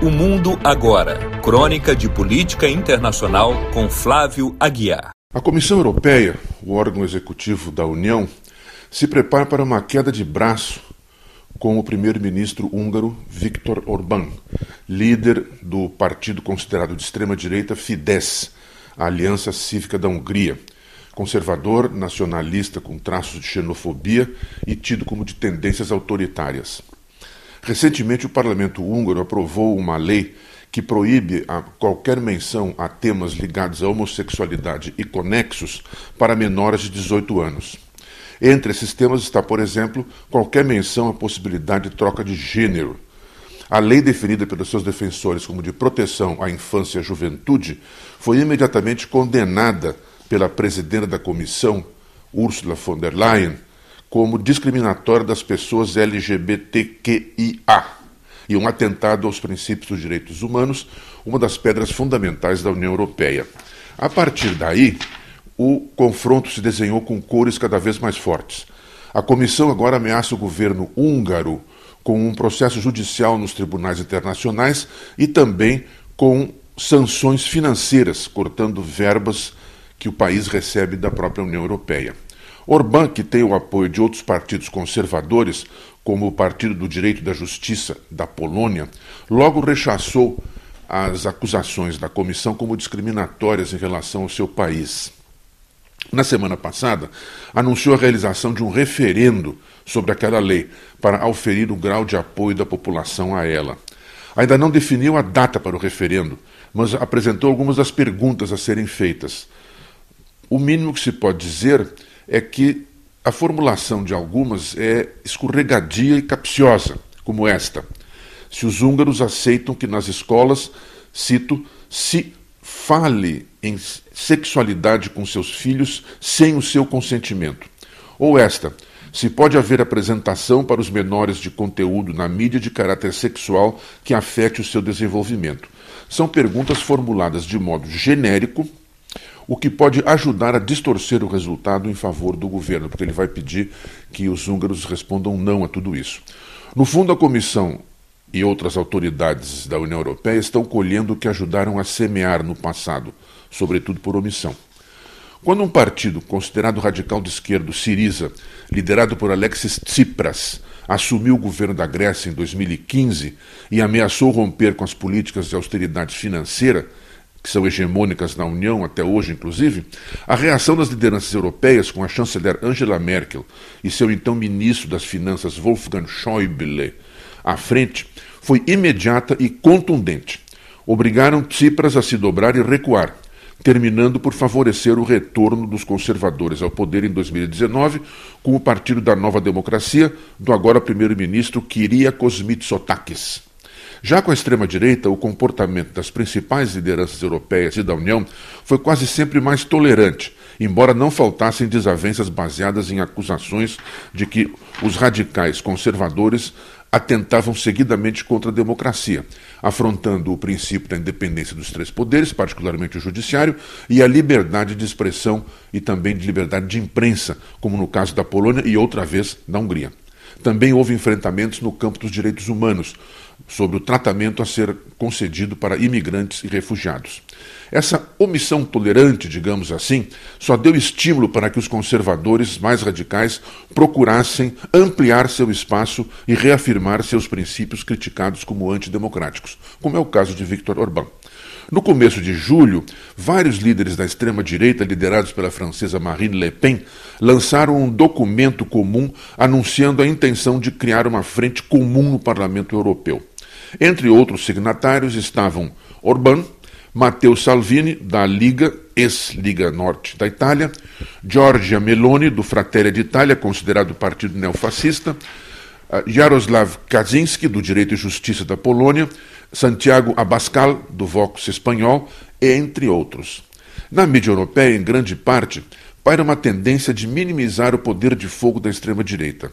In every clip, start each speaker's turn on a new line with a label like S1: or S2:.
S1: O Mundo Agora. Crônica de Política Internacional com Flávio Aguiar.
S2: A Comissão Europeia, o órgão executivo da União, se prepara para uma queda de braço com o primeiro-ministro húngaro Viktor Orbán, líder do partido considerado de extrema-direita Fidesz, a Aliança Cívica da Hungria, conservador, nacionalista com traços de xenofobia e tido como de tendências autoritárias. Recentemente, o parlamento húngaro aprovou uma lei que proíbe qualquer menção a temas ligados à homossexualidade e conexos para menores de 18 anos. Entre esses temas está, por exemplo, qualquer menção à possibilidade de troca de gênero. A lei definida pelos seus defensores como de proteção à infância e à juventude foi imediatamente condenada pela presidenta da comissão, Ursula von der Leyen, como discriminatória das pessoas LGBTQIA e um atentado aos princípios dos direitos humanos, uma das pedras fundamentais da União Europeia. A partir daí, o confronto se desenhou com cores cada vez mais fortes. A comissão agora ameaça o governo húngaro com um processo judicial nos tribunais internacionais e também com sanções financeiras, cortando verbas que o país recebe da própria União Europeia. Orbán, que tem o apoio de outros partidos conservadores, como o Partido do Direito e da Justiça da Polônia, logo rechaçou as acusações da comissão como discriminatórias em relação ao seu país. Na semana passada, anunciou a realização de um referendo sobre aquela lei para auferir o grau de apoio da população a ela. Ainda não definiu a data para o referendo, mas apresentou algumas das perguntas a serem feitas. O mínimo que se pode dizer é que a formulação de algumas é escorregadia e capciosa, como esta. Se os húngaros aceitam que nas escolas, cito, se fale em sexualidade com seus filhos sem o seu consentimento. Ou esta, se pode haver apresentação para os menores de conteúdo na mídia de caráter sexual que afete o seu desenvolvimento. São perguntas formuladas de modo genérico, o que pode ajudar a distorcer o resultado em favor do governo, porque ele vai pedir que os húngaros respondam não a tudo isso. No fundo, a Comissão e outras autoridades da União Europeia estão colhendo o que ajudaram a semear no passado, sobretudo por omissão. Quando um partido considerado radical de esquerda, Siriza, liderado por Alexis Tsipras, assumiu o governo da Grécia em 2015 e ameaçou romper com as políticas de austeridade financeira, que são hegemônicas na União até hoje, inclusive, a reação das lideranças europeias com a chanceler Angela Merkel e seu então ministro das Finanças Wolfgang Schäuble à frente foi imediata e contundente. Obrigaram Tsipras a se dobrar e recuar, terminando por favorecer o retorno dos conservadores ao poder em 2019 com o Partido da Nova Democracia do agora primeiro-ministro Kyriakos Mitsotakis. Já com a extrema-direita, o comportamento das principais lideranças europeias e da União foi quase sempre mais tolerante, embora não faltassem desavenças baseadas em acusações de que os radicais conservadores atentavam seguidamente contra a democracia, afrontando o princípio da independência dos três poderes, particularmente o judiciário, e a liberdade de expressão e também de liberdade de imprensa, como no caso da Polônia e outra vez da Hungria. Também houve enfrentamentos no campo dos direitos humanos, sobre o tratamento a ser concedido para imigrantes e refugiados. Essa omissão tolerante, digamos assim, só deu estímulo para que os conservadores mais radicais procurassem ampliar seu espaço e reafirmar seus princípios criticados como antidemocráticos, como é o caso de Viktor Orbán. No começo de julho, vários líderes da extrema-direita, liderados pela francesa Marine Le Pen, lançaram um documento comum anunciando a intenção de criar uma frente comum no Parlamento Europeu. Entre outros signatários estavam Orbán, Matteo Salvini, da Liga, ex-Liga Norte da Itália, Giorgia Meloni, do Fratelli d'Italia, considerado partido neofascista, eh, Jaroslav Kaczynski, do Direito e Justiça da Polônia, Santiago Abascal, do Vox espanhol, entre outros. Na mídia europeia, em grande parte, paira uma tendência de minimizar o poder de fogo da extrema-direita.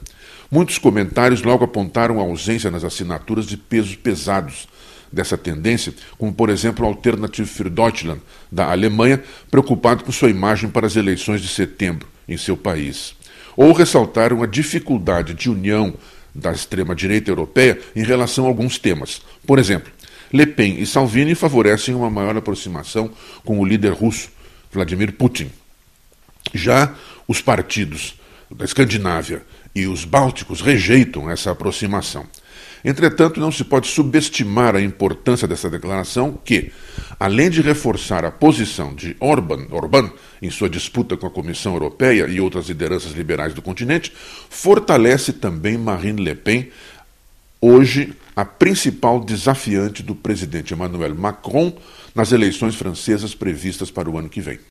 S2: Muitos comentários logo apontaram a ausência nas assinaturas de pesos pesados dessa tendência, como por exemplo o Alternative für Deutschland, da Alemanha, preocupado com sua imagem para as eleições de setembro em seu país. Ou ressaltaram a dificuldade de união da extrema-direita europeia em relação a alguns temas. Por exemplo, Le Pen e Salvini favorecem uma maior aproximação com o líder russo, Vladimir Putin. Já os partidos da Escandinávia e os bálticos rejeitam essa aproximação. Entretanto, não se pode subestimar a importância dessa declaração, que, além de reforçar a posição de Orban, Orbán em sua disputa com a Comissão Europeia e outras lideranças liberais do continente, fortalece também Marine Le Pen, hoje a principal desafiante do presidente Emmanuel Macron nas eleições francesas previstas para o ano que vem.